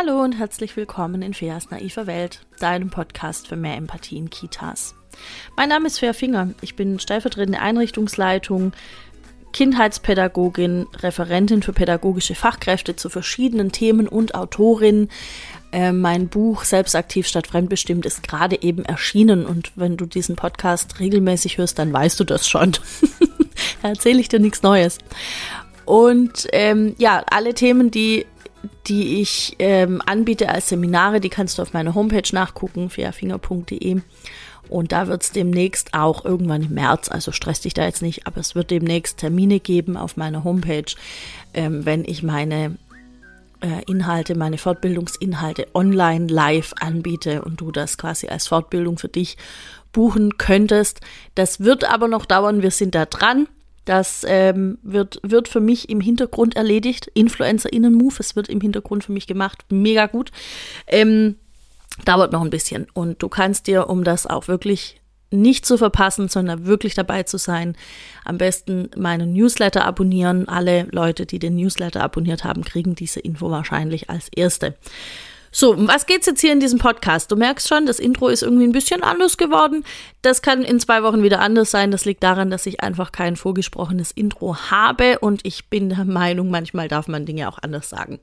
Hallo und herzlich willkommen in Feas naiver Welt, deinem Podcast für mehr Empathie in Kitas. Mein Name ist Fea Finger. Ich bin stellvertretende Einrichtungsleitung, Kindheitspädagogin, Referentin für pädagogische Fachkräfte zu verschiedenen Themen und Autorin. Äh, mein Buch Selbstaktiv statt Fremdbestimmt ist gerade eben erschienen und wenn du diesen Podcast regelmäßig hörst, dann weißt du das schon. da erzähle ich dir nichts Neues. Und ähm, ja, alle Themen, die die ich ähm, anbiete als Seminare, die kannst du auf meiner Homepage nachgucken, fairfinger.de. Und da wird es demnächst auch irgendwann im März, also stress dich da jetzt nicht, aber es wird demnächst Termine geben auf meiner Homepage, ähm, wenn ich meine äh, Inhalte, meine Fortbildungsinhalte online live anbiete und du das quasi als Fortbildung für dich buchen könntest. Das wird aber noch dauern, wir sind da dran. Das ähm, wird, wird für mich im Hintergrund erledigt. InfluencerInnen-Move, es wird im Hintergrund für mich gemacht. Mega gut. Ähm, dauert noch ein bisschen. Und du kannst dir, um das auch wirklich nicht zu verpassen, sondern wirklich dabei zu sein, am besten meinen Newsletter abonnieren. Alle Leute, die den Newsletter abonniert haben, kriegen diese Info wahrscheinlich als erste. So, um was geht's jetzt hier in diesem Podcast? Du merkst schon, das Intro ist irgendwie ein bisschen anders geworden. Das kann in zwei Wochen wieder anders sein. Das liegt daran, dass ich einfach kein vorgesprochenes Intro habe und ich bin der Meinung, manchmal darf man Dinge auch anders sagen.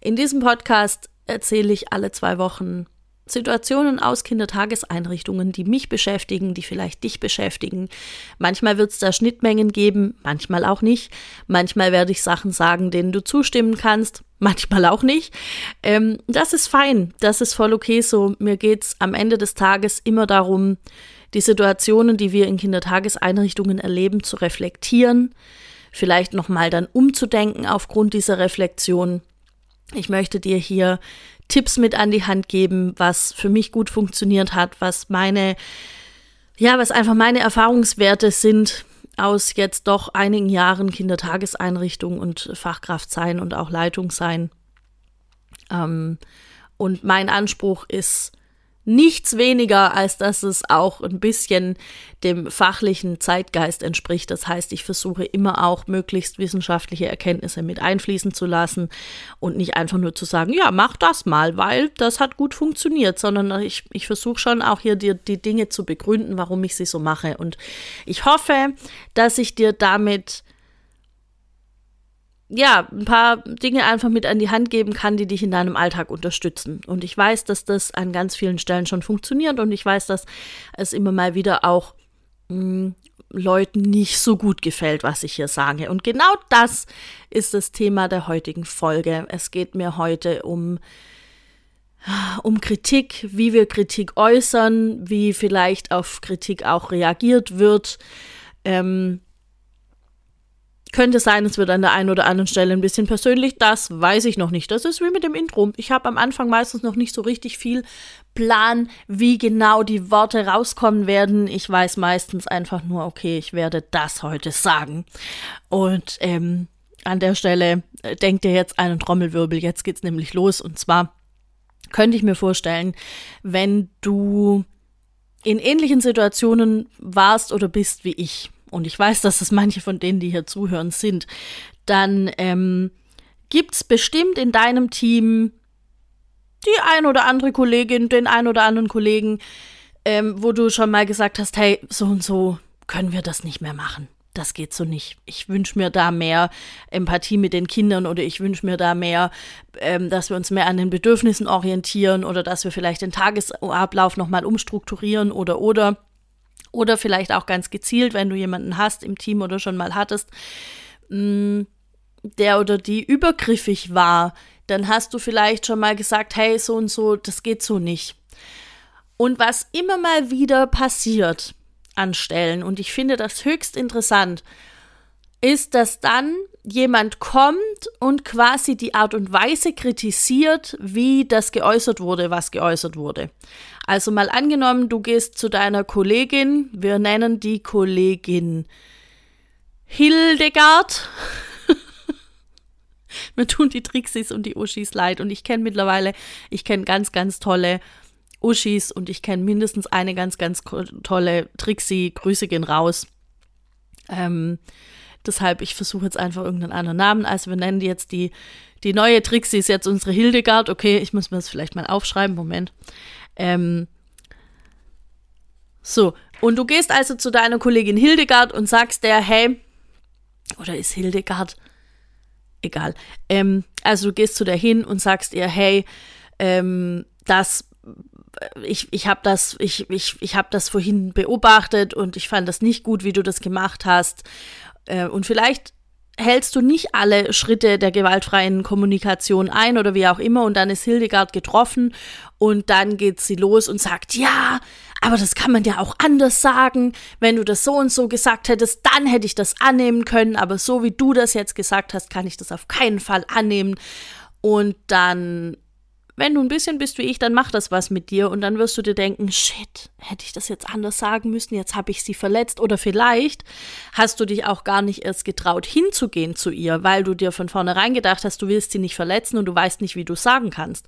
In diesem Podcast erzähle ich alle zwei Wochen Situationen aus Kindertageseinrichtungen, die mich beschäftigen, die vielleicht dich beschäftigen. Manchmal wird es da Schnittmengen geben, manchmal auch nicht. Manchmal werde ich Sachen sagen, denen du zustimmen kannst, manchmal auch nicht. Ähm, das ist fein, das ist voll okay so. Mir geht es am Ende des Tages immer darum, die Situationen, die wir in Kindertageseinrichtungen erleben, zu reflektieren, vielleicht nochmal dann umzudenken aufgrund dieser Reflexion. Ich möchte dir hier Tipps mit an die Hand geben, was für mich gut funktioniert hat, was meine, ja, was einfach meine Erfahrungswerte sind aus jetzt doch einigen Jahren Kindertageseinrichtung und Fachkraft sein und auch Leitung sein. Ähm, und mein Anspruch ist, nichts weniger, als dass es auch ein bisschen dem fachlichen Zeitgeist entspricht. Das heißt, ich versuche immer auch möglichst wissenschaftliche Erkenntnisse mit einfließen zu lassen und nicht einfach nur zu sagen, ja, mach das mal, weil das hat gut funktioniert, sondern ich, ich versuche schon auch hier dir die Dinge zu begründen, warum ich sie so mache. Und ich hoffe, dass ich dir damit ja, ein paar Dinge einfach mit an die Hand geben kann, die dich in deinem Alltag unterstützen. Und ich weiß, dass das an ganz vielen Stellen schon funktioniert und ich weiß, dass es immer mal wieder auch mh, hm, Leuten nicht so gut gefällt, was ich hier sage. Und genau das ist das Thema der heutigen Folge. Es geht mir heute um um Kritik, wie wir Kritik äußern, wie vielleicht auf Kritik auch reagiert wird. Ähm, könnte sein, es wird an der einen oder anderen Stelle ein bisschen persönlich. Das weiß ich noch nicht. Das ist wie mit dem Intro. Ich habe am Anfang meistens noch nicht so richtig viel Plan, wie genau die Worte rauskommen werden. Ich weiß meistens einfach nur, okay, ich werde das heute sagen. Und ähm, an der Stelle äh, denkt ihr jetzt einen Trommelwirbel. Jetzt geht's nämlich los. Und zwar könnte ich mir vorstellen, wenn du in ähnlichen Situationen warst oder bist wie ich und ich weiß, dass es manche von denen, die hier zuhören, sind, dann ähm, gibt es bestimmt in deinem Team die ein oder andere Kollegin, den ein oder anderen Kollegen, ähm, wo du schon mal gesagt hast, hey, so und so können wir das nicht mehr machen. Das geht so nicht. Ich wünsche mir da mehr Empathie mit den Kindern oder ich wünsche mir da mehr, ähm, dass wir uns mehr an den Bedürfnissen orientieren oder dass wir vielleicht den Tagesablauf nochmal umstrukturieren oder oder. Oder vielleicht auch ganz gezielt, wenn du jemanden hast im Team oder schon mal hattest, mm, der oder die übergriffig war, dann hast du vielleicht schon mal gesagt, hey, so und so, das geht so nicht. Und was immer mal wieder passiert an Stellen, und ich finde das höchst interessant, ist, dass dann jemand kommt und quasi die Art und Weise kritisiert, wie das geäußert wurde, was geäußert wurde. Also mal angenommen, du gehst zu deiner Kollegin, wir nennen die Kollegin Hildegard. Mir tun die Trixis und die Uschis leid und ich kenne mittlerweile, ich kenne ganz, ganz tolle Uschis und ich kenne mindestens eine ganz, ganz tolle Trixie. Grüße gehen raus. Ähm, Deshalb, ich versuche jetzt einfach irgendeinen anderen Namen. Also wir nennen jetzt die, die neue Trixie ist jetzt unsere Hildegard. Okay, ich muss mir das vielleicht mal aufschreiben. Moment. Ähm, so, und du gehst also zu deiner Kollegin Hildegard und sagst der, hey, oder ist Hildegard? Egal. Ähm, also du gehst zu der hin und sagst ihr, hey, ähm, das ich, ich habe das, ich, ich, ich hab das vorhin beobachtet und ich fand das nicht gut, wie du das gemacht hast. Äh, und vielleicht hältst du nicht alle Schritte der gewaltfreien Kommunikation ein oder wie auch immer und dann ist Hildegard getroffen und dann geht sie los und sagt, ja, aber das kann man ja auch anders sagen. Wenn du das so und so gesagt hättest, dann hätte ich das annehmen können, aber so wie du das jetzt gesagt hast, kann ich das auf keinen Fall annehmen. Und dann wenn du ein bisschen bist wie ich, dann macht das was mit dir und dann wirst du dir denken, shit, hätte ich das jetzt anders sagen müssen, jetzt habe ich sie verletzt oder vielleicht hast du dich auch gar nicht erst getraut hinzugehen zu ihr, weil du dir von vornherein gedacht hast, du willst sie nicht verletzen und du weißt nicht, wie du sagen kannst.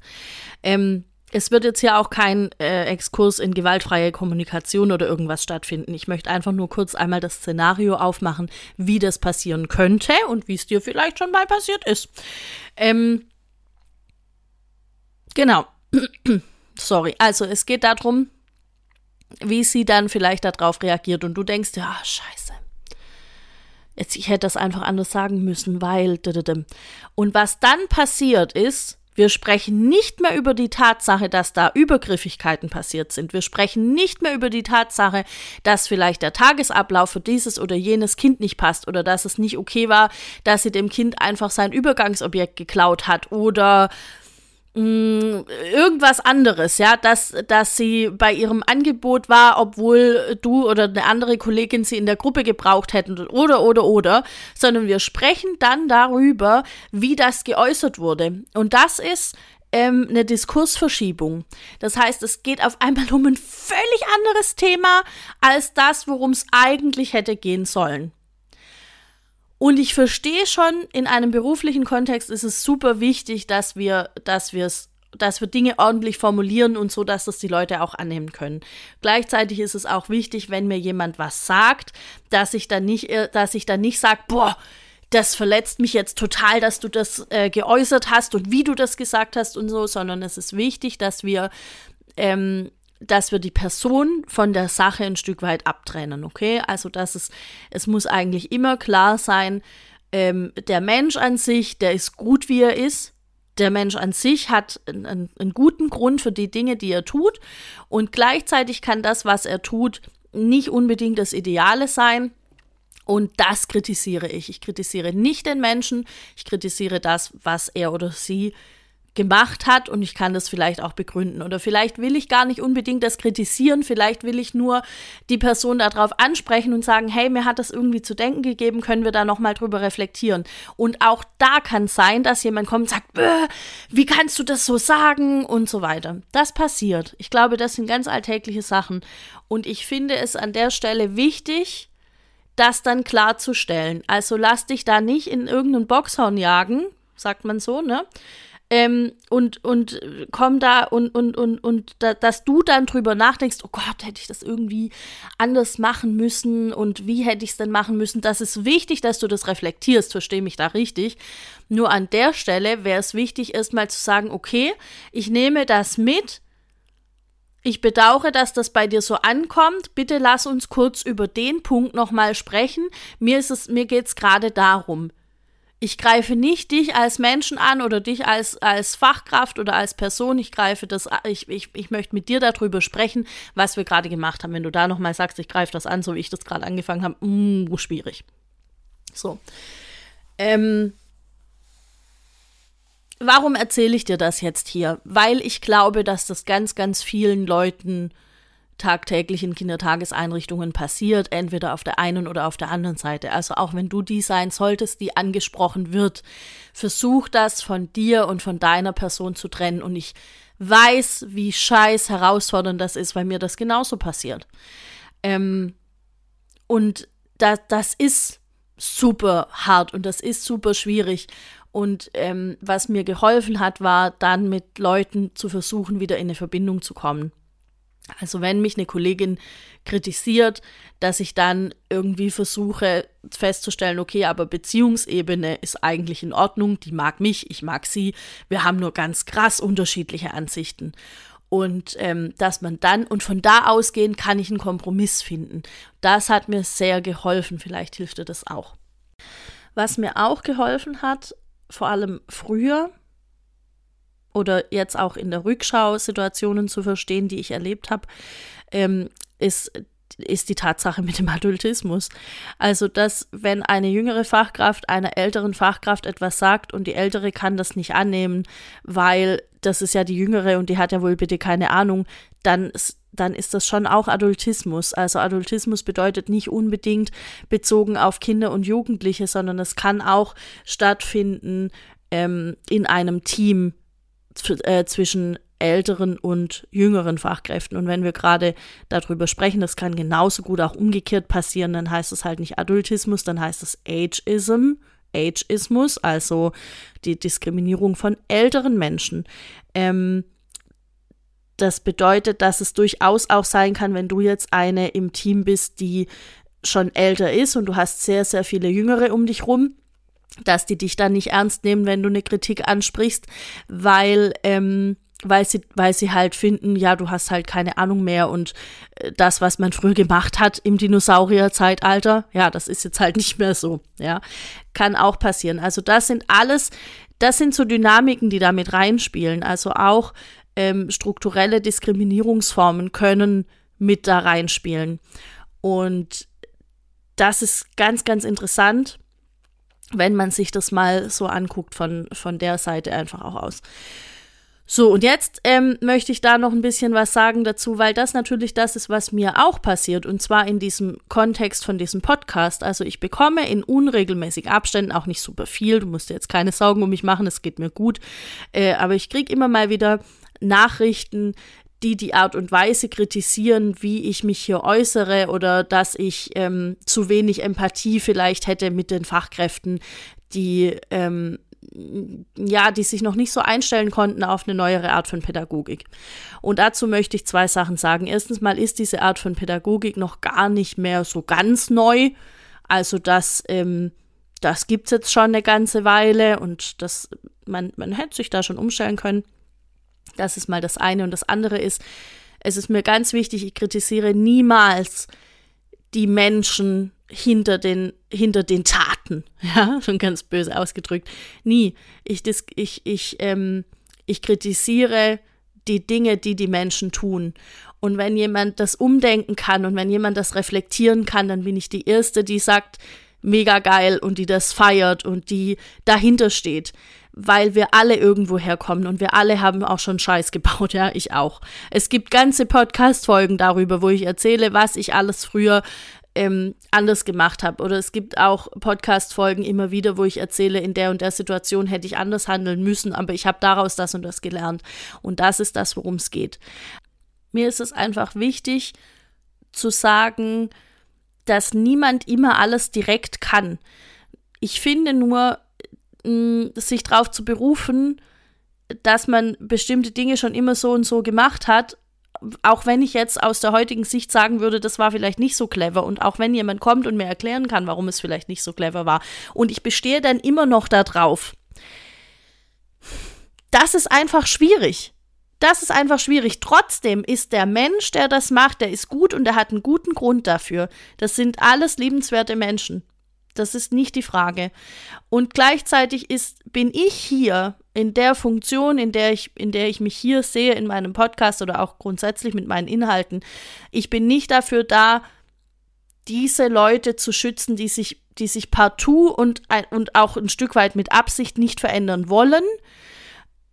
Ähm, es wird jetzt hier auch kein äh, Exkurs in gewaltfreie Kommunikation oder irgendwas stattfinden. Ich möchte einfach nur kurz einmal das Szenario aufmachen, wie das passieren könnte und wie es dir vielleicht schon mal passiert ist. Ähm, Genau. Sorry. Also es geht darum, wie sie dann vielleicht darauf reagiert und du denkst, ja, scheiße. Jetzt, ich hätte das einfach anders sagen müssen, weil. Und was dann passiert ist, wir sprechen nicht mehr über die Tatsache, dass da Übergriffigkeiten passiert sind. Wir sprechen nicht mehr über die Tatsache, dass vielleicht der Tagesablauf für dieses oder jenes Kind nicht passt oder dass es nicht okay war, dass sie dem Kind einfach sein Übergangsobjekt geklaut hat oder Irgendwas anderes, ja, dass, dass sie bei ihrem Angebot war, obwohl du oder eine andere Kollegin sie in der Gruppe gebraucht hätten oder, oder, oder, sondern wir sprechen dann darüber, wie das geäußert wurde. Und das ist ähm, eine Diskursverschiebung. Das heißt, es geht auf einmal um ein völlig anderes Thema als das, worum es eigentlich hätte gehen sollen. Und ich verstehe schon, in einem beruflichen Kontext ist es super wichtig, dass wir, dass wir es dass wir Dinge ordentlich formulieren und so, dass das die Leute auch annehmen können. Gleichzeitig ist es auch wichtig, wenn mir jemand was sagt, dass ich dann nicht, äh, dass ich dann nicht sage, boah, das verletzt mich jetzt total, dass du das äh, geäußert hast und wie du das gesagt hast und so, sondern es ist wichtig, dass wir ähm, dass wir die Person von der Sache ein Stück weit abtrennen, okay? Also, dass es, es muss eigentlich immer klar sein, ähm, der Mensch an sich, der ist gut, wie er ist. Der Mensch an sich hat einen, einen guten Grund für die Dinge, die er tut. Und gleichzeitig kann das, was er tut, nicht unbedingt das Ideale sein. Und das kritisiere ich. Ich kritisiere nicht den Menschen, ich kritisiere das, was er oder sie gemacht hat und ich kann das vielleicht auch begründen. Oder vielleicht will ich gar nicht unbedingt das kritisieren, vielleicht will ich nur die Person darauf ansprechen und sagen, hey, mir hat das irgendwie zu denken gegeben, können wir da nochmal drüber reflektieren. Und auch da kann sein, dass jemand kommt und sagt, wie kannst du das so sagen und so weiter. Das passiert. Ich glaube, das sind ganz alltägliche Sachen. Und ich finde es an der Stelle wichtig, das dann klarzustellen. Also lass dich da nicht in irgendeinen Boxhorn jagen, sagt man so, ne? Ähm, und, und komm da und, und, und, und da, dass du dann drüber nachdenkst, oh Gott, hätte ich das irgendwie anders machen müssen und wie hätte ich es denn machen müssen. Das ist wichtig, dass du das reflektierst, verstehe mich da richtig. Nur an der Stelle wäre es wichtig, erstmal zu sagen, okay, ich nehme das mit, ich bedauere, dass das bei dir so ankommt. Bitte lass uns kurz über den Punkt nochmal sprechen. Mir ist es, mir geht es gerade darum ich greife nicht dich als Menschen an oder dich als, als Fachkraft oder als Person. Ich greife das, ich, ich, ich möchte mit dir darüber sprechen, was wir gerade gemacht haben. Wenn du da nochmal sagst, ich greife das an, so wie ich das gerade angefangen habe, mm, schwierig. So. Ähm, warum erzähle ich dir das jetzt hier? Weil ich glaube, dass das ganz, ganz vielen Leuten tagtäglich in Kindertageseinrichtungen passiert, entweder auf der einen oder auf der anderen Seite. Also auch wenn du die sein solltest, die angesprochen wird, versuch das von dir und von deiner Person zu trennen. Und ich weiß, wie scheiß herausfordernd das ist, weil mir das genauso passiert. Ähm, und da, das ist super hart und das ist super schwierig. Und ähm, was mir geholfen hat, war dann mit Leuten zu versuchen, wieder in eine Verbindung zu kommen Also wenn mich eine Kollegin kritisiert, dass ich dann irgendwie versuche festzustellen, okay, aber Beziehungsebene ist eigentlich in Ordnung, die mag mich, ich mag sie, wir haben nur ganz krass unterschiedliche Ansichten. Und ähm, dass man dann, und von da ausgehend kann ich einen Kompromiss finden. Das hat mir sehr geholfen, vielleicht hilft dir das auch. Was mir auch geholfen hat, vor allem früher, oder jetzt auch in der Rückschau Situationen zu verstehen, die ich erlebt habe, ähm, ist ist die Tatsache mit dem Adultismus. Also, dass wenn eine jüngere Fachkraft einer älteren Fachkraft etwas sagt und die ältere kann das nicht annehmen, weil das ist ja die jüngere und die hat ja wohl bitte keine Ahnung, dann, dann ist das schon auch Adultismus. Also Adultismus bedeutet nicht unbedingt bezogen auf Kinder und Jugendliche, sondern es kann auch stattfinden ähm, in einem Team äh, zwischen älteren und jüngeren Fachkräften. Und wenn wir gerade darüber sprechen, das kann genauso gut auch umgekehrt passieren, dann heißt es halt nicht Adultismus, dann heißt es Ageism, Ageismus, also die Diskriminierung von älteren Menschen. Ähm, das bedeutet, dass es durchaus auch sein kann, wenn du jetzt eine im Team bist, die schon älter ist und du hast sehr, sehr viele Jüngere um dich rum, dass die dich dann nicht ernst nehmen, wenn du eine Kritik ansprichst, weil, ähm, weil sie, weil sie halt finden, ja, du hast halt keine Ahnung mehr und äh, das, was man früher gemacht hat im Dinosaurierzeitalter, ja, das ist jetzt halt nicht mehr so, ja. Kann auch passieren. Also das sind alles, das sind so Dynamiken, die da mit reinspielen. Also auch ähm, strukturelle Diskriminierungsformen können mit da reinspielen. Und das ist ganz, ganz interessant wenn man sich das mal so anguckt von, von der Seite einfach auch aus. So, und jetzt ähm, möchte ich da noch ein bisschen was sagen dazu, weil das natürlich das ist, was mir auch passiert, und zwar in diesem Kontext von diesem Podcast. Also ich bekomme in unregelmäßigen Abständen auch nicht super viel, du musst dir jetzt keine Sorgen um mich machen, es geht mir gut, äh, aber ich kriege immer mal wieder Nachrichten, die die Art und Weise kritisieren, wie ich mich hier äußere oder dass ich ähm, zu wenig Empathie vielleicht hätte mit den Fachkräften, die ähm, ja, die sich noch nicht so einstellen konnten auf eine neuere Art von Pädagogik. Und dazu möchte ich zwei Sachen sagen. Erstens mal ist diese Art von Pädagogik noch gar nicht mehr so ganz neu. Also das, ähm, das gibt's jetzt schon eine ganze Weile und das, man, man hätte sich da schon umstellen können. Das ist mal das eine. Und das andere ist, es ist mir ganz wichtig, ich kritisiere niemals die Menschen hinter den, hinter den Taten. Ja, schon ganz böse ausgedrückt. Nie. Ich, ich, ich, ähm, ich kritisiere die Dinge, die die Menschen tun. Und wenn jemand das umdenken kann und wenn jemand das reflektieren kann, dann bin ich die Erste, die sagt, mega geil und die das feiert und die dahinter steht weil wir alle irgendwo herkommen und wir alle haben auch schon Scheiß gebaut, ja, ich auch. Es gibt ganze Podcast-Folgen darüber, wo ich erzähle, was ich alles früher ähm, anders gemacht habe. Oder es gibt auch Podcast-Folgen immer wieder, wo ich erzähle, in der und der Situation hätte ich anders handeln müssen, aber ich habe daraus das und das gelernt. Und das ist das, worum es geht. Mir ist es einfach wichtig zu sagen, dass niemand immer alles direkt kann. Ich finde nur, sich darauf zu berufen, dass man bestimmte Dinge schon immer so und so gemacht hat, auch wenn ich jetzt aus der heutigen Sicht sagen würde, das war vielleicht nicht so clever und auch wenn jemand kommt und mir erklären kann, warum es vielleicht nicht so clever war und ich bestehe dann immer noch darauf, das ist einfach schwierig. Das ist einfach schwierig. Trotzdem ist der Mensch, der das macht, der ist gut und der hat einen guten Grund dafür. Das sind alles liebenswerte Menschen. Das ist nicht die Frage. Und gleichzeitig ist, bin ich hier in der Funktion, in der ich, in der ich mich hier sehe in meinem Podcast oder auch grundsätzlich mit meinen Inhalten. Ich bin nicht dafür da, diese Leute zu schützen, die sich, die sich partout und, und auch ein Stück weit mit Absicht nicht verändern wollen.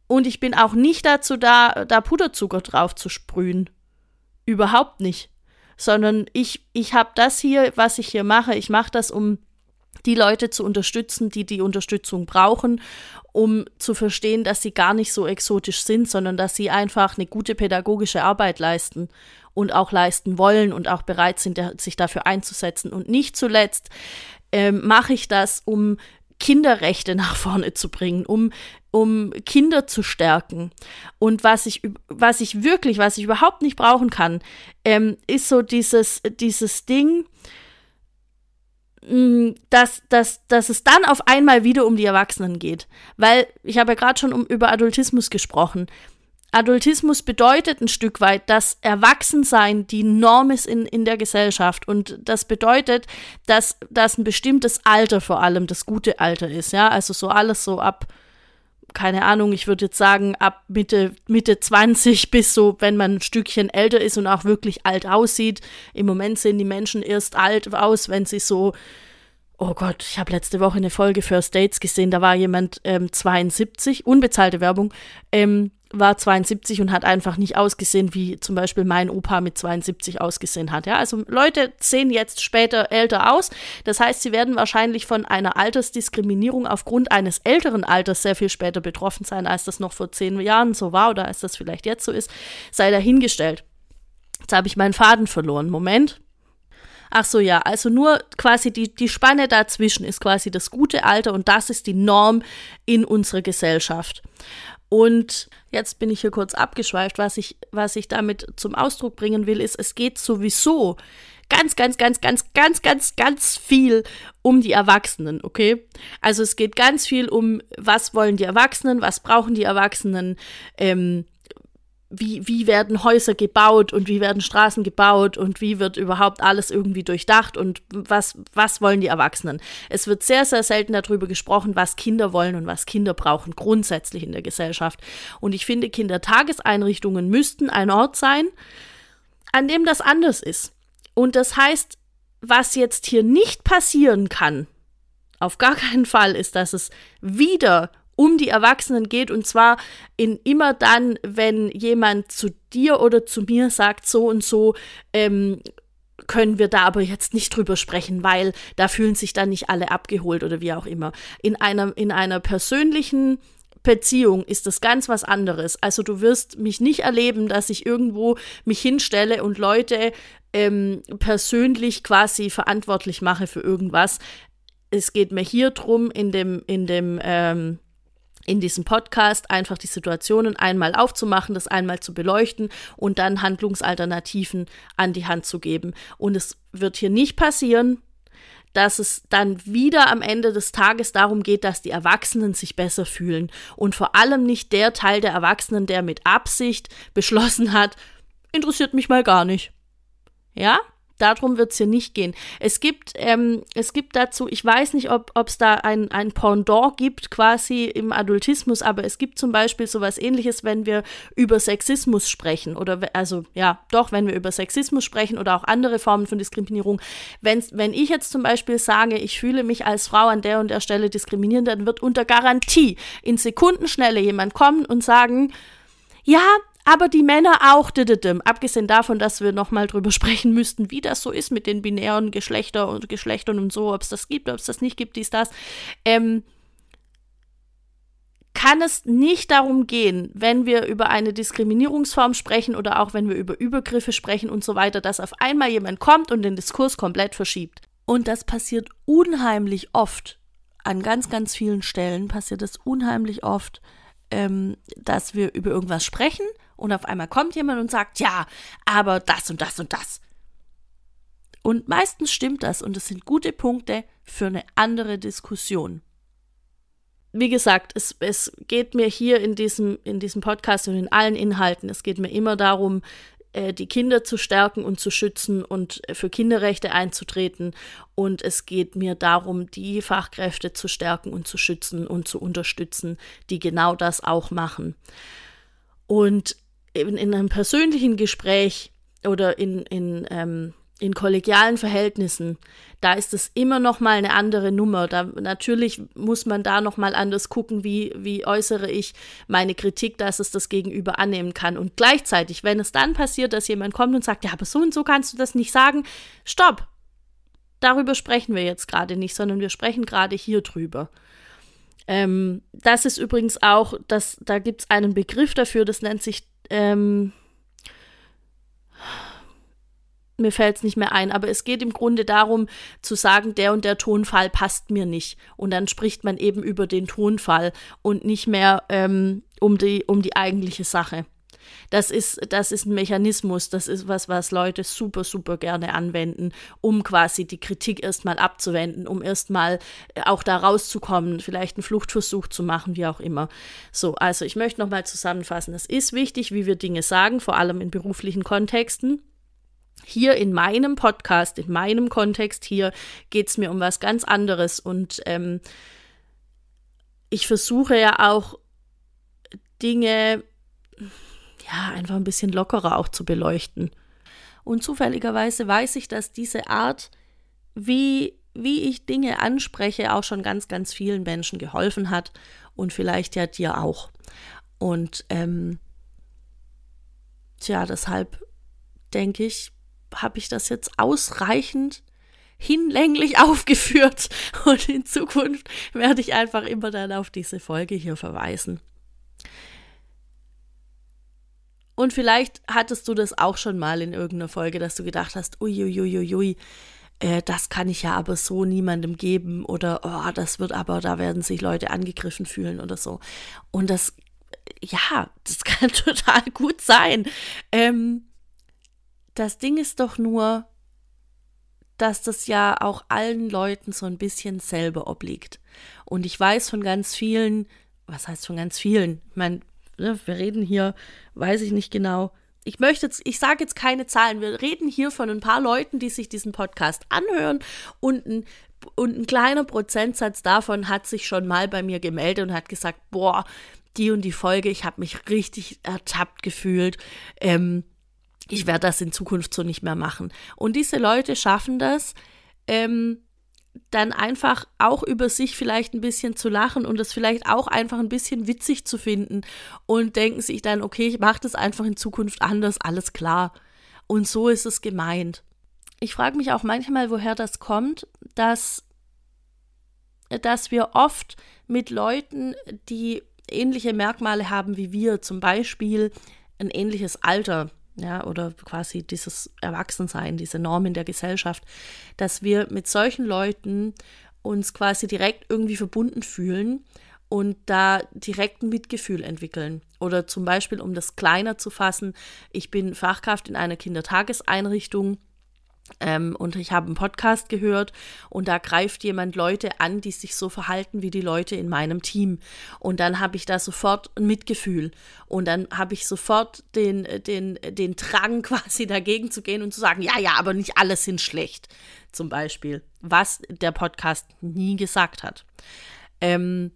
Und ich bin auch nicht dazu da, da Puderzucker drauf zu sprühen. Überhaupt nicht. Sondern ich, ich habe das hier, was ich hier mache, ich mache das, um die Leute zu unterstützen, die die Unterstützung brauchen, um zu verstehen, dass sie gar nicht so exotisch sind, sondern dass sie einfach eine gute pädagogische Arbeit leisten und auch leisten wollen und auch bereit sind, sich dafür einzusetzen. Und nicht zuletzt ähm, mache ich das, um Kinderrechte nach vorne zu bringen, um, um Kinder zu stärken. Und was ich, was ich wirklich, was ich überhaupt nicht brauchen kann, ähm, ist so dieses, dieses Ding, dass, dass, dass es dann auf einmal wieder um die Erwachsenen geht. Weil ich habe ja gerade schon um, über Adultismus gesprochen. Adultismus bedeutet ein Stück weit, dass Erwachsensein die Norm ist in, in der Gesellschaft. Und das bedeutet, dass, dass ein bestimmtes Alter vor allem das gute Alter ist. Ja, also so alles so ab, keine Ahnung, ich würde jetzt sagen, ab Mitte, Mitte 20 bis so, wenn man ein Stückchen älter ist und auch wirklich alt aussieht. Im Moment sehen die Menschen erst alt aus, wenn sie so Oh Gott, ich habe letzte Woche eine Folge First Dates gesehen, da war jemand ähm, 72, unbezahlte Werbung, ähm, war 72 und hat einfach nicht ausgesehen, wie zum Beispiel mein Opa mit 72 ausgesehen hat. Ja, also Leute sehen jetzt später älter aus. Das heißt, sie werden wahrscheinlich von einer Altersdiskriminierung aufgrund eines älteren Alters sehr viel später betroffen sein, als das noch vor zehn Jahren so war oder als das vielleicht jetzt so ist. Sei dahingestellt. Jetzt habe ich meinen Faden verloren. Moment. Ach so, ja, also nur quasi die, die Spanne dazwischen ist quasi das gute Alter und das ist die Norm in unserer Gesellschaft. Und jetzt bin ich hier kurz abgeschweift. Was ich, was ich damit zum Ausdruck bringen will, ist, es geht sowieso ganz, ganz, ganz, ganz, ganz, ganz, ganz viel um die Erwachsenen, okay? Also es geht ganz viel um, was wollen die Erwachsenen, was brauchen die Erwachsenen, ähm, wie, wie werden Häuser gebaut und wie werden Straßen gebaut und wie wird überhaupt alles irgendwie durchdacht und was, was wollen die Erwachsenen. Es wird sehr, sehr selten darüber gesprochen, was Kinder wollen und was Kinder brauchen, grundsätzlich in der Gesellschaft. Und ich finde, Kindertageseinrichtungen müssten ein Ort sein, an dem das anders ist. Und das heißt, was jetzt hier nicht passieren kann, auf gar keinen Fall ist, dass es wieder um die Erwachsenen geht und zwar in immer dann, wenn jemand zu dir oder zu mir sagt, so und so, ähm, können wir da aber jetzt nicht drüber sprechen, weil da fühlen sich dann nicht alle abgeholt oder wie auch immer. In einer, in einer persönlichen Beziehung ist das ganz was anderes. Also du wirst mich nicht erleben, dass ich irgendwo mich hinstelle und Leute ähm, persönlich quasi verantwortlich mache für irgendwas. Es geht mir hier drum, in dem, in dem ähm, in diesem Podcast einfach die Situationen einmal aufzumachen, das einmal zu beleuchten und dann Handlungsalternativen an die Hand zu geben. Und es wird hier nicht passieren, dass es dann wieder am Ende des Tages darum geht, dass die Erwachsenen sich besser fühlen. Und vor allem nicht der Teil der Erwachsenen, der mit Absicht beschlossen hat, interessiert mich mal gar nicht. Ja? Darum wird es hier nicht gehen. Es gibt, ähm, es gibt dazu, ich weiß nicht, ob es da ein, ein Pendant gibt, quasi im Adultismus, aber es gibt zum Beispiel sowas ähnliches, wenn wir über Sexismus sprechen. Oder also ja, doch, wenn wir über Sexismus sprechen oder auch andere Formen von Diskriminierung. Wenn, wenn ich jetzt zum Beispiel sage, ich fühle mich als Frau an der und der Stelle diskriminiert, dann wird unter Garantie in Sekundenschnelle jemand kommen und sagen, ja, aber die Männer auch, abgesehen davon, dass wir nochmal drüber sprechen müssten, wie das so ist mit den binären Geschlechter und Geschlechtern und so, ob es das gibt, ob es das nicht gibt, dies, das, ähm, kann es nicht darum gehen, wenn wir über eine Diskriminierungsform sprechen oder auch wenn wir über Übergriffe sprechen und so weiter, dass auf einmal jemand kommt und den Diskurs komplett verschiebt. Und das passiert unheimlich oft. An ganz, ganz vielen Stellen passiert es unheimlich oft, ähm, dass wir über irgendwas sprechen und auf einmal kommt jemand und sagt, ja, aber das und das und das. Und meistens stimmt das und es sind gute Punkte für eine andere Diskussion. Wie gesagt, es, es geht mir hier in diesem, in diesem Podcast und in allen Inhalten, es geht mir immer darum, äh, die Kinder zu stärken und zu schützen und für Kinderrechte einzutreten. Und es geht mir darum, die Fachkräfte zu stärken und zu schützen und zu unterstützen, die genau das auch machen. Und in, in einem persönlichen Gespräch oder in, in, ähm, in kollegialen Verhältnissen, da ist es immer noch mal eine andere Nummer. Da natürlich muss man da noch mal anders gucken, wie wie äußere ich meine Kritik, dass es das Gegenüber annehmen kann. Und gleichzeitig, wenn es dann passiert, dass jemand kommt und sagt, ja, aber so und so kannst du das nicht sagen, stopp. Darüber sprechen wir jetzt gerade nicht, sondern wir sprechen gerade hier drüber. Ähm, das ist übrigens auch, das, da gibt es einen Begriff dafür, das nennt sich ähm, mir fällt es nicht mehr ein, aber es geht im Grunde darum zu sagen, der und der Tonfall passt mir nicht. Und dann spricht man eben über den Tonfall und nicht mehr ähm, um, die, um die eigentliche Sache. Das ist, das ist ein Mechanismus, das ist was, was Leute super, super gerne anwenden, um quasi die Kritik erstmal abzuwenden, um erstmal äh, auch da rauszukommen, vielleicht einen Fluchtversuch zu machen, wie auch immer. So, also ich möchte nochmal zusammenfassen. Es ist wichtig, wie wir Dinge sagen, vor allem in beruflichen Kontexten. Hier in meinem Podcast, in meinem Kontext hier, geht es mir um was ganz anderes und ähm, ich versuche ja auch Dinge ja, einfach ein bisschen lockerer auch zu beleuchten. Und zufälligerweise weiß ich, dass diese Art, wie, wie ich Dinge anspreche, auch schon ganz, ganz vielen Menschen geholfen hat und vielleicht ja dir auch. Und ähm, tja, deshalb denke ich, habe ich das jetzt ausreichend hinlänglich aufgeführt und in Zukunft werde ich einfach immer dann auf diese Folge hier verweisen. Und vielleicht hattest du das auch schon mal in irgendeiner Folge, dass du gedacht hast, uiuiuiui, äh, das kann ich ja aber so niemandem geben oder oh, das wird aber, da werden sich Leute angegriffen fühlen oder so. Und das, ja, das kann total gut sein. Ähm, das Ding ist doch nur, dass das ja auch allen Leuten so ein bisschen selber obliegt. Und ich weiß von ganz vielen, was heißt von ganz vielen? Ich meine, ne, wir reden hier, weiß ich nicht genau. Ich möchte jetzt, ich sage jetzt keine Zahlen. Wir reden hier von ein paar Leuten, die sich diesen Podcast anhören und ein, und ein kleiner Prozentsatz davon hat sich schon mal bei mir gemeldet und hat gesagt, boah, die und die Folge, ich habe mich richtig ertappt gefühlt. Ähm, ich werde das in Zukunft so nicht mehr machen. Und diese Leute schaffen das, ähm, dann einfach auch über sich vielleicht ein bisschen zu lachen und es vielleicht auch einfach ein bisschen witzig zu finden und denken sich dann, okay, ich mache das einfach in Zukunft anders, alles klar. Und so ist es gemeint. Ich frage mich auch manchmal, woher das kommt, dass, dass wir oft mit Leuten, die ähnliche Merkmale haben wie wir, zum Beispiel ein ähnliches Alter, ja, oder quasi dieses Erwachsensein, diese Norm in der Gesellschaft, dass wir mit solchen Leuten uns quasi direkt irgendwie verbunden fühlen und da direkt ein Mitgefühl entwickeln. Oder zum Beispiel, um das kleiner zu fassen, ich bin Fachkraft in einer Kindertageseinrichtung ähm, und ich habe einen Podcast gehört und da greift jemand Leute an, die sich so verhalten wie die Leute in meinem Team. Und dann habe ich da sofort ein Mitgefühl. Und dann habe ich sofort den, den, den Drang quasi dagegen zu gehen und zu sagen, ja, ja, aber nicht alle sind schlecht. Zum Beispiel. Was der Podcast nie gesagt hat. Ähm,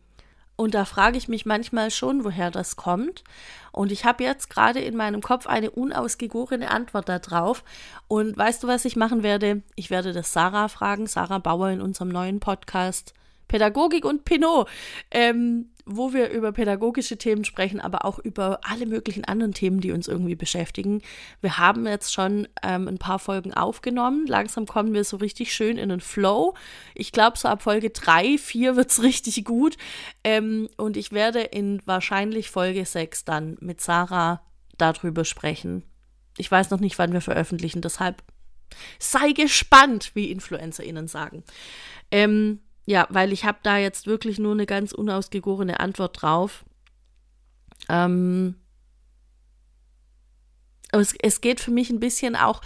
und da frage ich mich manchmal schon, woher das kommt. Und ich habe jetzt gerade in meinem Kopf eine unausgegorene Antwort darauf. Und weißt du, was ich machen werde? Ich werde das Sarah fragen, Sarah Bauer in unserem neuen Podcast Pädagogik und Pinot. Ähm, wo wir über pädagogische Themen sprechen, aber auch über alle möglichen anderen Themen, die uns irgendwie beschäftigen. Wir haben jetzt schon ähm, ein paar Folgen aufgenommen. Langsam kommen wir so richtig schön in den Flow. Ich glaube, so ab Folge 3, 4 wird es richtig gut. Ähm, und ich werde in wahrscheinlich Folge 6 dann mit Sarah darüber sprechen. Ich weiß noch nicht, wann wir veröffentlichen, deshalb sei gespannt, wie InfluencerInnen sagen. Ähm, ja, weil ich habe da jetzt wirklich nur eine ganz unausgegorene Antwort drauf. Ähm, es, es geht für mich ein bisschen auch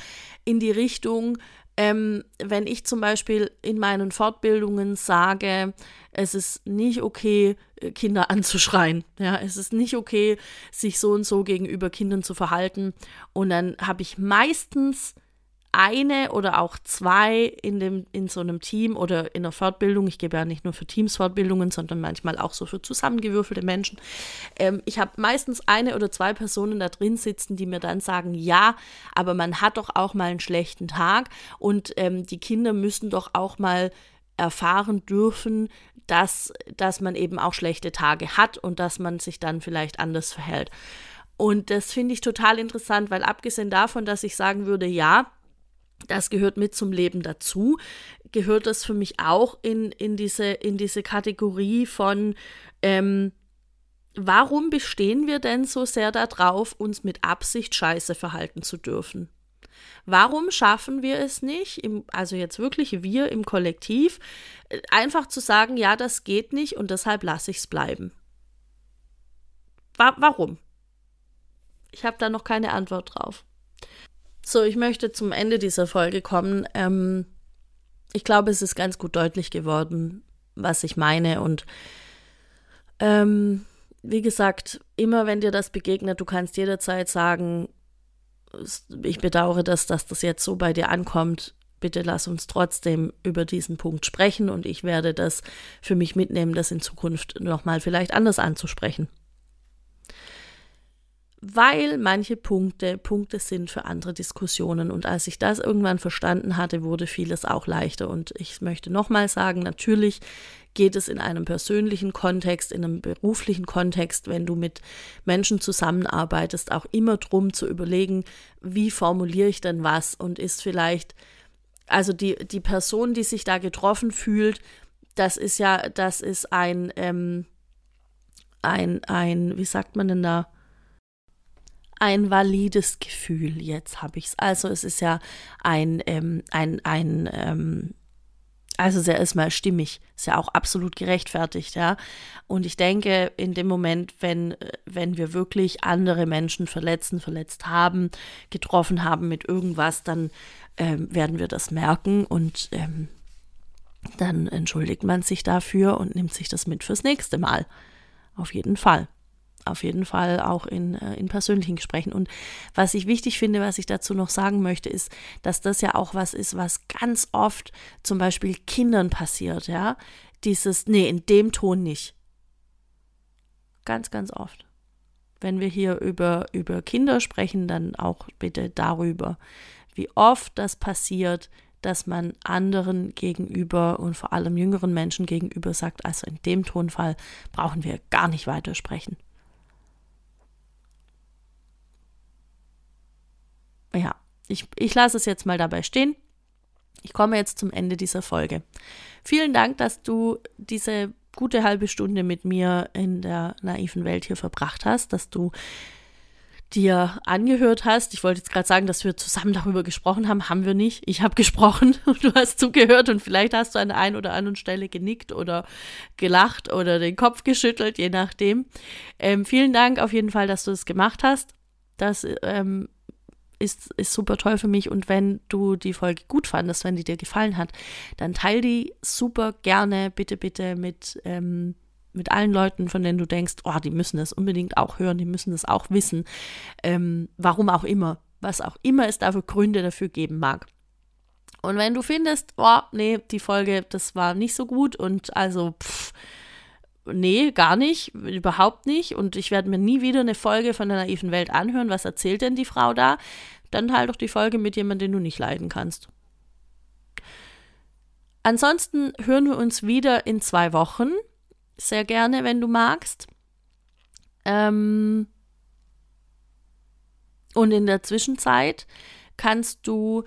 in die Richtung, ähm, wenn ich zum Beispiel in meinen Fortbildungen sage, es ist nicht okay, Kinder anzuschreien. Ja, es ist nicht okay, sich so und so gegenüber Kindern zu verhalten. Und dann habe ich meistens eine oder auch zwei in, dem, in so einem Team oder in der Fortbildung, ich gebe ja nicht nur für Teams Fortbildungen, sondern manchmal auch so für zusammengewürfelte Menschen. Ähm, ich habe meistens eine oder zwei Personen da drin sitzen, die mir dann sagen, ja, aber man hat doch auch mal einen schlechten Tag und ähm, die Kinder müssen doch auch mal erfahren dürfen, dass, dass man eben auch schlechte Tage hat und dass man sich dann vielleicht anders verhält. Und das finde ich total interessant, weil abgesehen davon, dass ich sagen würde, ja, das gehört mit zum Leben dazu, gehört das für mich auch in, in, diese, in diese Kategorie von, ähm, warum bestehen wir denn so sehr darauf, uns mit Absicht scheiße verhalten zu dürfen? Warum schaffen wir es nicht, im, also jetzt wirklich wir im Kollektiv, äh, einfach zu sagen, ja, das geht nicht und deshalb lasse ich es bleiben? Wa warum? Ich habe da noch keine Antwort drauf. So, ich möchte zum Ende dieser Folge kommen. Ähm, ich glaube, es ist ganz gut deutlich geworden, was ich meine. Und ähm, wie gesagt, immer wenn dir das begegnet, du kannst jederzeit sagen, ich bedauere das, dass das jetzt so bei dir ankommt. Bitte lass uns trotzdem über diesen Punkt sprechen und ich werde das für mich mitnehmen, das in Zukunft nochmal vielleicht anders anzusprechen weil manche Punkte Punkte sind für andere Diskussionen. Und als ich das irgendwann verstanden hatte, wurde vieles auch leichter. Und ich möchte nochmal sagen, natürlich geht es in einem persönlichen Kontext, in einem beruflichen Kontext, wenn du mit Menschen zusammenarbeitest, auch immer drum zu überlegen, wie formuliere ich denn was und ist vielleicht, also die, die Person, die sich da getroffen fühlt, das ist ja, das ist ein, ähm, ein, ein, wie sagt man denn da? Ein valides Gefühl. Jetzt habe ich es. Also es ist ja ein, ähm, ein, ein, ähm, also sehr erstmal stimmig, ist ja auch absolut gerechtfertigt, ja. Und ich denke, in dem Moment, wenn, wenn wir wirklich andere Menschen verletzen, verletzt haben, getroffen haben mit irgendwas, dann ähm, werden wir das merken und ähm, dann entschuldigt man sich dafür und nimmt sich das mit fürs nächste Mal. Auf jeden Fall auf jeden Fall auch in, äh, in persönlichen Gesprächen. Und was ich wichtig finde, was ich dazu noch sagen möchte, ist, dass das ja auch was ist, was ganz oft zum Beispiel Kindern passiert, ja. Dieses, nee, in dem Ton nicht. Ganz, ganz oft. Wenn wir hier über, über Kinder sprechen, dann auch bitte darüber, wie oft das passiert, dass man anderen gegenüber und vor allem jüngeren Menschen gegenüber sagt, also in dem Tonfall brauchen wir gar nicht weitersprechen. Ja, ich, ich lasse es jetzt mal dabei stehen. Ich komme jetzt zum Ende dieser Folge. Vielen Dank, dass du diese gute halbe Stunde mit mir in der naiven Welt hier verbracht hast, dass du dir angehört hast. Ich wollte jetzt gerade sagen, dass wir zusammen darüber gesprochen haben. Haben wir nicht. Ich habe gesprochen und du hast zugehört und vielleicht hast du an der einen oder anderen Stelle genickt oder gelacht oder den Kopf geschüttelt, je nachdem. Ähm, vielen Dank auf jeden Fall, dass du es gemacht hast. Das ähm, ist, ist super toll für mich. Und wenn du die Folge gut fandest, wenn die dir gefallen hat, dann teil die super gerne, bitte, bitte mit, ähm, mit allen Leuten, von denen du denkst, oh, die müssen das unbedingt auch hören, die müssen das auch wissen. Ähm, warum auch immer, was auch immer es dafür Gründe dafür geben mag. Und wenn du findest, oh, nee, die Folge, das war nicht so gut und also, pff, nee, gar nicht, überhaupt nicht. Und ich werde mir nie wieder eine Folge von der naiven Welt anhören. Was erzählt denn die Frau da? Dann halt doch die Folge mit jemandem, den du nicht leiden kannst. Ansonsten hören wir uns wieder in zwei Wochen. Sehr gerne, wenn du magst. Ähm und in der Zwischenzeit kannst du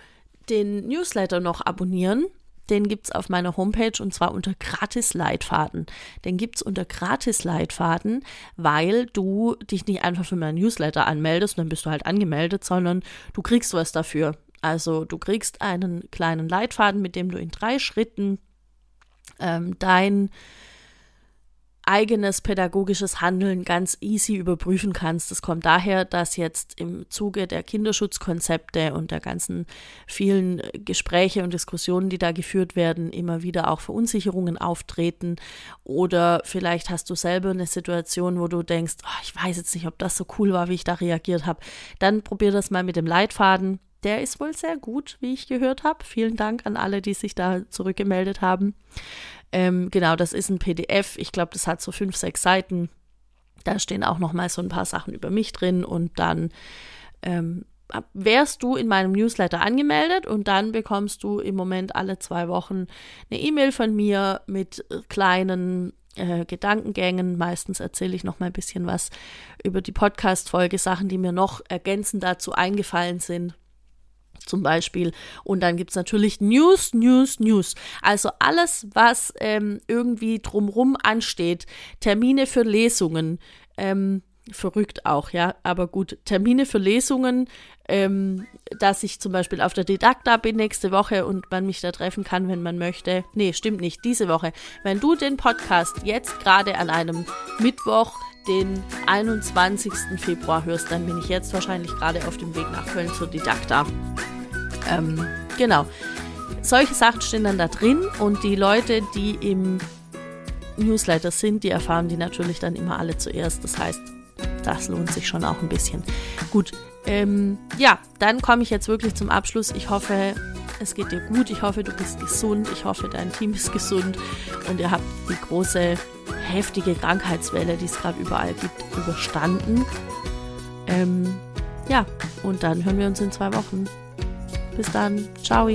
den Newsletter noch abonnieren. Den gibt es auf meiner Homepage und zwar unter Gratis-Leitfaden. Den gibt es unter Gratis-Leitfaden, weil du dich nicht einfach für meinen Newsletter anmeldest und dann bist du halt angemeldet, sondern du kriegst was dafür. Also du kriegst einen kleinen Leitfaden, mit dem du in drei Schritten ähm, dein eigenes pädagogisches Handeln ganz easy überprüfen kannst. Das kommt daher, dass jetzt im Zuge der Kinderschutzkonzepte und der ganzen vielen Gespräche und Diskussionen, die da geführt werden, immer wieder auch Verunsicherungen auftreten. Oder vielleicht hast du selber eine Situation, wo du denkst, oh, ich weiß jetzt nicht, ob das so cool war, wie ich da reagiert habe. Dann probier das mal mit dem Leitfaden. Der ist wohl sehr gut, wie ich gehört habe. Vielen Dank an alle, die sich da zurückgemeldet haben. Ähm, genau, das ist ein PDF. Ich glaube, das hat so fünf, sechs Seiten. Da stehen auch noch mal so ein paar Sachen über mich drin und dann ähm, wärst du in meinem Newsletter angemeldet und dann bekommst du im Moment alle zwei Wochen eine E-Mail von mir mit kleinen äh, Gedankengängen. Meistens erzähle ich noch mal ein bisschen was über die Podcast-Folge, Sachen, die mir noch ergänzend dazu eingefallen sind zum Beispiel. Und dann gibt es natürlich News, News, News. Also alles, was ähm, irgendwie drumrum ansteht. Termine für Lesungen. Ähm, verrückt auch, ja. Aber gut, Termine für Lesungen, ähm, dass ich zum Beispiel auf der Didakta bin nächste Woche und man mich da treffen kann, wenn man möchte. Nee, stimmt nicht, diese Woche. Wenn du den Podcast jetzt gerade an einem Mittwoch, den 21. Februar hörst, dann bin ich jetzt wahrscheinlich gerade auf dem Weg nach Köln zur Didakta. Ähm, genau. Solche Sachen stehen dann da drin und die Leute, die im Newsletter sind, die erfahren die natürlich dann immer alle zuerst. Das heißt, das lohnt sich schon auch ein bisschen. Gut, ähm, ja, dann komme ich jetzt wirklich zum Abschluss. Ich hoffe, es geht dir gut. Ich hoffe, du bist gesund. Ich hoffe, dein Team ist gesund und ihr habt die große, heftige Krankheitswelle, die es gerade überall gibt, überstanden. Ähm, ja, und dann hören wir uns in zwei Wochen. Bis dann. Ciao.